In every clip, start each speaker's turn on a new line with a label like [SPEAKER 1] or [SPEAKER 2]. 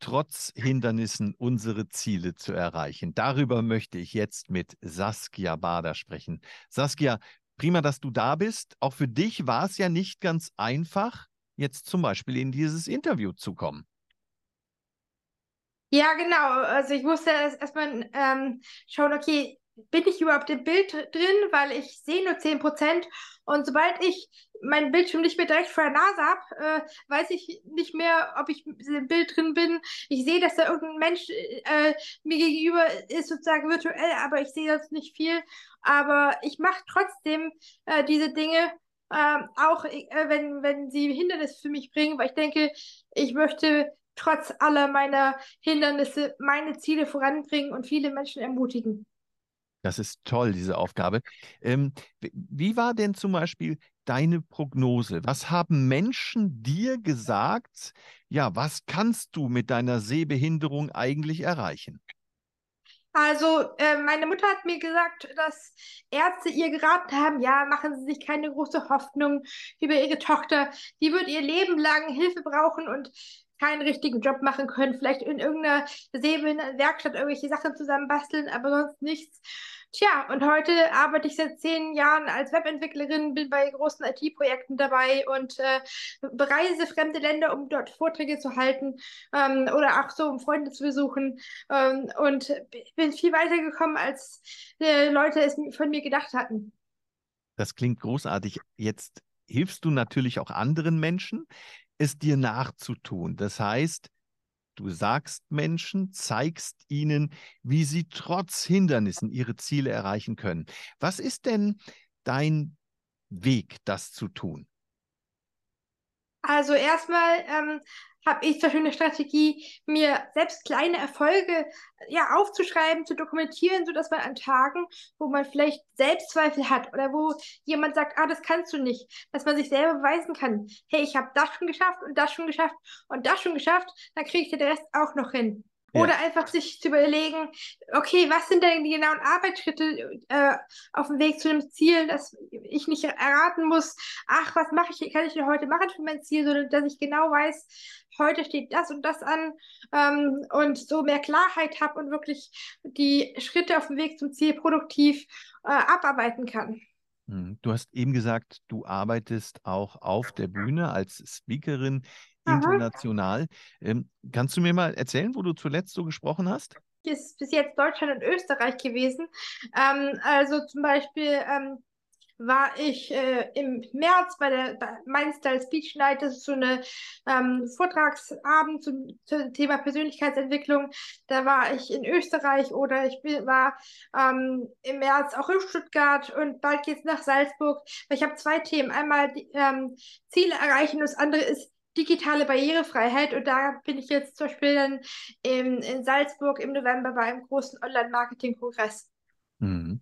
[SPEAKER 1] trotz Hindernissen unsere Ziele zu erreichen? Darüber möchte ich jetzt mit Saskia Bader sprechen. Saskia, prima, dass du da bist. Auch für dich war es ja nicht ganz einfach, jetzt zum Beispiel in dieses Interview zu kommen.
[SPEAKER 2] Ja, genau. Also ich musste erstmal ähm, schauen, okay, bin ich überhaupt im Bild drin, weil ich sehe nur 10%. Und sobald ich mein Bildschirm nicht mehr direkt vor der Nase habe, äh, weiß ich nicht mehr, ob ich im Bild drin bin. Ich sehe, dass da irgendein Mensch äh, mir gegenüber ist, sozusagen virtuell, aber ich sehe sonst nicht viel. Aber ich mache trotzdem äh, diese Dinge, ähm, auch äh, wenn, wenn sie Hindernisse für mich bringen, weil ich denke, ich möchte trotz aller meiner Hindernisse meine Ziele voranbringen und viele Menschen ermutigen.
[SPEAKER 1] Das ist toll, diese Aufgabe. Ähm, wie war denn zum Beispiel deine Prognose? Was haben Menschen dir gesagt? Ja, was kannst du mit deiner Sehbehinderung eigentlich erreichen?
[SPEAKER 2] Also, äh, meine Mutter hat mir gesagt, dass Ärzte ihr geraten haben, ja, machen Sie sich keine große Hoffnung über Ihre Tochter. Die wird ihr Leben lang Hilfe brauchen und keinen richtigen Job machen können, vielleicht in irgendeiner Säbewerkstatt irgendwelche Sachen zusammenbasteln, aber sonst nichts. Tja, und heute arbeite ich seit zehn Jahren als Webentwicklerin, bin bei großen IT-Projekten dabei und äh, bereise fremde Länder, um dort Vorträge zu halten ähm, oder auch so, um Freunde zu besuchen ähm, und bin viel weiter gekommen, als äh, Leute es von mir gedacht hatten.
[SPEAKER 1] Das klingt großartig. Jetzt hilfst du natürlich auch anderen Menschen es dir nachzutun. Das heißt, du sagst Menschen, zeigst ihnen, wie sie trotz Hindernissen ihre Ziele erreichen können. Was ist denn dein Weg, das zu tun?
[SPEAKER 2] Also erstmal ähm, habe ich zum Beispiel eine Strategie, mir selbst kleine Erfolge ja aufzuschreiben, zu dokumentieren, sodass man an Tagen, wo man vielleicht Selbstzweifel hat oder wo jemand sagt, ah, das kannst du nicht, dass man sich selber beweisen kann, hey, ich habe das schon geschafft und das schon geschafft und das schon geschafft, dann kriege ich den Rest auch noch hin. Oder ja. einfach sich zu überlegen, okay, was sind denn die genauen Arbeitsschritte äh, auf dem Weg zu einem Ziel, dass ich nicht erraten muss, ach, was mache ich, kann ich denn heute machen für mein Ziel, sondern dass ich genau weiß, heute steht das und das an ähm, und so mehr Klarheit habe und wirklich die Schritte auf dem Weg zum Ziel produktiv äh, abarbeiten kann.
[SPEAKER 1] Hm, du hast eben gesagt, du arbeitest auch auf der Bühne als Speakerin international. Ähm, kannst du mir mal erzählen, wo du zuletzt so gesprochen hast?
[SPEAKER 2] Ist bis jetzt Deutschland und Österreich gewesen. Ähm, also zum Beispiel ähm, war ich äh, im März bei der Mindstyle Speech Night. Das ist so eine ähm, Vortragsabend zum, zum, Thema Persönlichkeitsentwicklung. Da war ich in Österreich oder ich bin, war ähm, im März auch in Stuttgart und bald geht es nach Salzburg. Ich habe zwei Themen. Einmal ähm, Ziele erreichen und das andere ist digitale Barrierefreiheit. Und da bin ich jetzt zum Beispiel dann in, in Salzburg im November bei einem großen Online-Marketing-Kongress.
[SPEAKER 1] Mhm.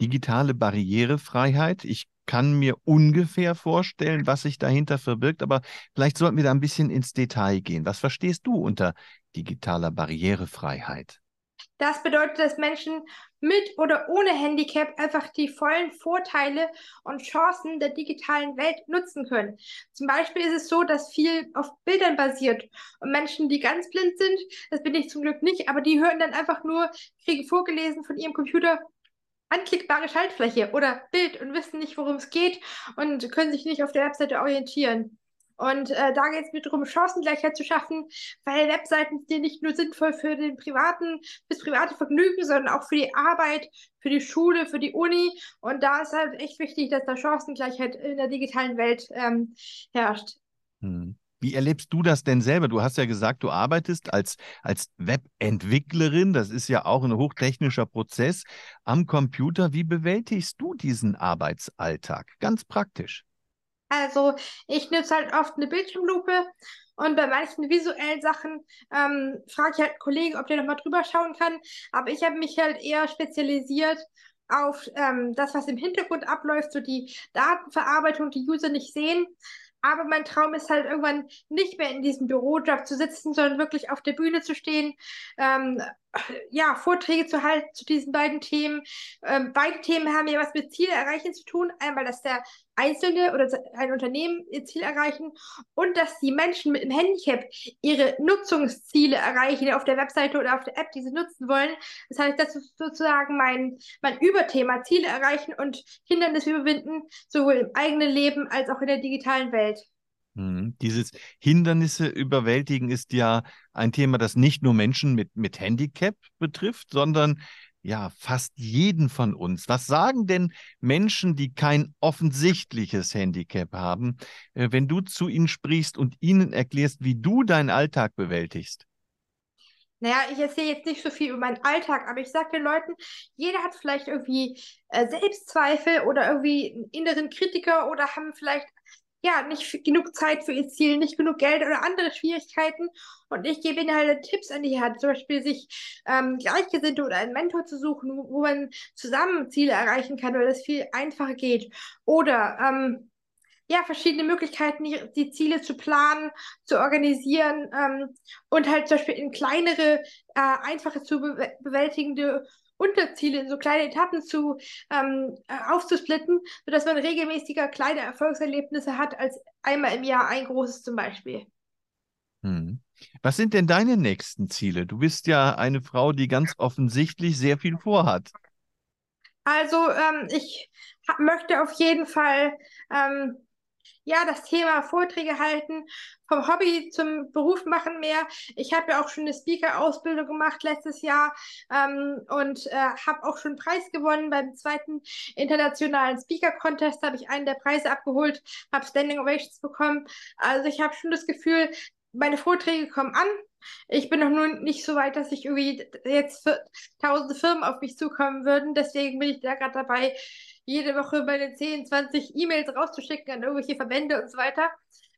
[SPEAKER 1] Digitale Barrierefreiheit. Ich kann mir ungefähr vorstellen, was sich dahinter verbirgt, aber vielleicht sollten wir da ein bisschen ins Detail gehen. Was verstehst du unter digitaler Barrierefreiheit?
[SPEAKER 2] Das bedeutet, dass Menschen mit oder ohne Handicap einfach die vollen Vorteile und Chancen der digitalen Welt nutzen können. Zum Beispiel ist es so, dass viel auf Bildern basiert und Menschen, die ganz blind sind, das bin ich zum Glück nicht, aber die hören dann einfach nur, kriegen vorgelesen von ihrem Computer, anklickbare Schaltfläche oder Bild und wissen nicht, worum es geht und können sich nicht auf der Webseite orientieren. Und äh, da geht es mir darum, Chancengleichheit zu schaffen, weil Webseiten sind nicht nur sinnvoll für den privaten, fürs private Vergnügen, sondern auch für die Arbeit, für die Schule, für die Uni. Und da ist halt echt wichtig, dass da Chancengleichheit in der digitalen Welt ähm, herrscht.
[SPEAKER 1] Hm. Wie erlebst du das denn selber? Du hast ja gesagt, du arbeitest als, als Webentwicklerin. Das ist ja auch ein hochtechnischer Prozess am Computer. Wie bewältigst du diesen Arbeitsalltag? Ganz praktisch.
[SPEAKER 2] Also ich nutze halt oft eine Bildschirmlupe und bei manchen visuellen Sachen ähm, frage ich halt einen Kollegen, ob der nochmal drüber schauen kann. Aber ich habe mich halt eher spezialisiert auf ähm, das, was im Hintergrund abläuft, so die Datenverarbeitung, die User nicht sehen. Aber mein Traum ist halt irgendwann nicht mehr in diesem Bürojob zu sitzen, sondern wirklich auf der Bühne zu stehen, ähm, ja, Vorträge zu halten zu diesen beiden Themen. Ähm, beide Themen haben ja was mit Ziele erreichen zu tun. Einmal, dass der Einzelne oder ein Unternehmen ihr Ziel erreichen und dass die Menschen mit dem Handicap ihre Nutzungsziele erreichen auf der Webseite oder auf der App, die sie nutzen wollen. Das heißt, das ist sozusagen mein, mein Überthema, Ziele erreichen und Hindernisse überwinden, sowohl im eigenen Leben als auch in der digitalen Welt.
[SPEAKER 1] Hm, dieses Hindernisse überwältigen ist ja ein Thema, das nicht nur Menschen mit, mit Handicap betrifft, sondern ja, fast jeden von uns. Was sagen denn Menschen, die kein offensichtliches Handicap haben, äh, wenn du zu ihnen sprichst und ihnen erklärst, wie du deinen Alltag bewältigst?
[SPEAKER 2] Naja, ich erzähle jetzt nicht so viel über meinen Alltag, aber ich sage den Leuten, jeder hat vielleicht irgendwie äh, Selbstzweifel oder irgendwie einen inneren Kritiker oder haben vielleicht ja, nicht genug Zeit für ihr Ziel, nicht genug Geld oder andere Schwierigkeiten. Und ich gebe ihnen halt Tipps an die Hand, zum Beispiel sich ähm, Gleichgesinnte oder einen Mentor zu suchen, wo, man zusammen Ziele erreichen kann, weil das viel einfacher geht. Oder ähm, ja, verschiedene Möglichkeiten, die, die, Ziele zu planen, zu organisieren ähm, und halt zum Beispiel in kleinere, äh, einfache zu be bewältigende Unterziele in so kleine Etappen zu ähm, äh, aufzusplitten, sodass man regelmäßiger kleine Erfolgserlebnisse hat als einmal im Jahr ein großes zum Beispiel.
[SPEAKER 1] Hm. Was sind denn deine nächsten Ziele? Du bist ja eine Frau, die ganz offensichtlich sehr viel vorhat.
[SPEAKER 2] Also ähm, ich möchte auf jeden Fall ähm, ja, das Thema Vorträge halten, vom Hobby zum Beruf machen mehr. Ich habe ja auch schon eine Speaker-Ausbildung gemacht letztes Jahr ähm, und äh, habe auch schon einen Preis gewonnen beim zweiten internationalen Speaker-Contest. Habe ich einen der Preise abgeholt, habe Standing Ovations bekommen. Also ich habe schon das Gefühl, meine Vorträge kommen an. Ich bin noch nur nicht so weit, dass ich irgendwie jetzt tausende Firmen auf mich zukommen würden. Deswegen bin ich da gerade dabei, jede Woche meine 10, 20 E-Mails rauszuschicken an irgendwelche Verbände und so weiter.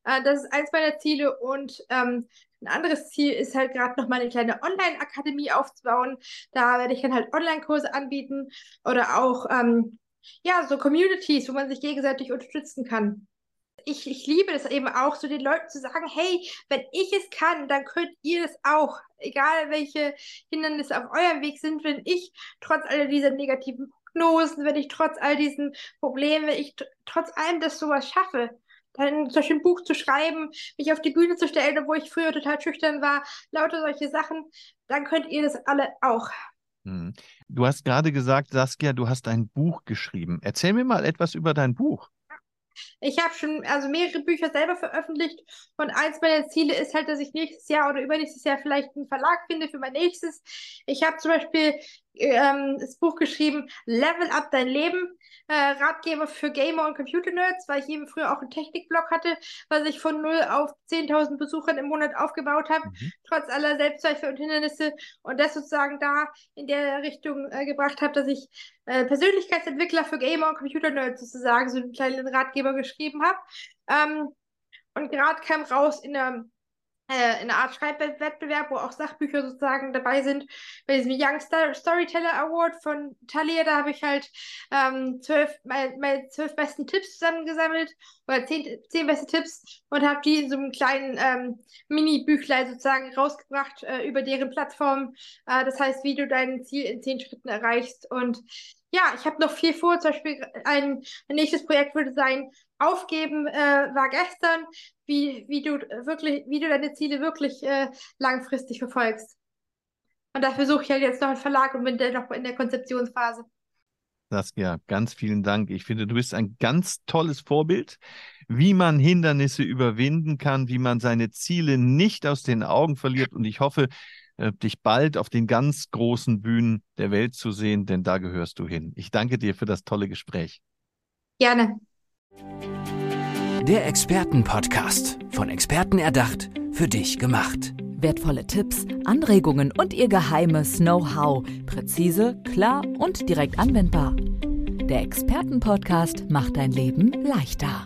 [SPEAKER 2] Äh, das ist eins meiner Ziele und ähm, ein anderes Ziel ist halt gerade noch mal eine kleine Online-Akademie aufzubauen. Da werde ich dann halt Online-Kurse anbieten oder auch ähm, ja so Communities, wo man sich gegenseitig unterstützen kann. Ich, ich liebe es eben auch, so den Leuten zu sagen, hey, wenn ich es kann, dann könnt ihr es auch. Egal welche Hindernisse auf eurem Weg sind, wenn ich trotz all dieser negativen Diagnosen, wenn ich trotz all diesen Problemen, wenn ich trotz allem das sowas schaffe, dann zum Beispiel ein Buch zu schreiben, mich auf die Bühne zu stellen, obwohl ich früher total schüchtern war, lauter solche Sachen, dann könnt ihr das alle auch.
[SPEAKER 1] Hm. Du hast gerade gesagt, Saskia, du hast ein Buch geschrieben. Erzähl mir mal etwas über dein Buch.
[SPEAKER 2] Ich habe schon also mehrere Bücher selber veröffentlicht und eins meiner Ziele ist halt, dass ich nächstes Jahr oder übernächstes Jahr vielleicht einen Verlag finde für mein nächstes. Ich habe zum Beispiel ähm, das Buch geschrieben, Level Up Dein Leben, äh, Ratgeber für Gamer und Computer-Nerds, weil ich eben früher auch einen Technikblog hatte, was ich von 0 auf 10.000 Besuchern im Monat aufgebaut habe, mhm. trotz aller Selbstzweifel und Hindernisse und das sozusagen da in der Richtung äh, gebracht habe, dass ich äh, Persönlichkeitsentwickler für Gamer und Computer-Nerds sozusagen so einen kleinen Ratgeber geschrieben habe. Ähm, und gerade kam raus in der äh, in einer Art Schreibwettbewerb, wo auch Sachbücher sozusagen dabei sind. Bei diesem Young Star Storyteller Award von Thalia, da habe ich halt ähm, zwölf, meine, meine zwölf besten Tipps zusammengesammelt oder zehn, zehn beste Tipps und habe die in so einem kleinen ähm, Mini-Büchlein sozusagen rausgebracht äh, über deren Plattform. Äh, das heißt, wie du dein Ziel in zehn Schritten erreichst. Und ja, ich habe noch viel vor. Zum Beispiel ein, ein nächstes Projekt würde sein, Aufgeben äh, war gestern, wie, wie du wirklich, wie du deine Ziele wirklich äh, langfristig verfolgst. Und dafür suche ich halt jetzt noch einen Verlag und bin noch in der Konzeptionsphase.
[SPEAKER 1] Saskia, ganz vielen Dank. Ich finde, du bist ein ganz tolles Vorbild, wie man Hindernisse überwinden kann, wie man seine Ziele nicht aus den Augen verliert. Und ich hoffe, äh, dich bald auf den ganz großen Bühnen der Welt zu sehen, denn da gehörst du hin. Ich danke dir für das tolle Gespräch.
[SPEAKER 2] Gerne.
[SPEAKER 3] Der Expertenpodcast. Von Experten erdacht, für dich gemacht.
[SPEAKER 4] Wertvolle Tipps, Anregungen und ihr geheimes Know-how. Präzise, klar und direkt anwendbar. Der Expertenpodcast macht dein Leben leichter.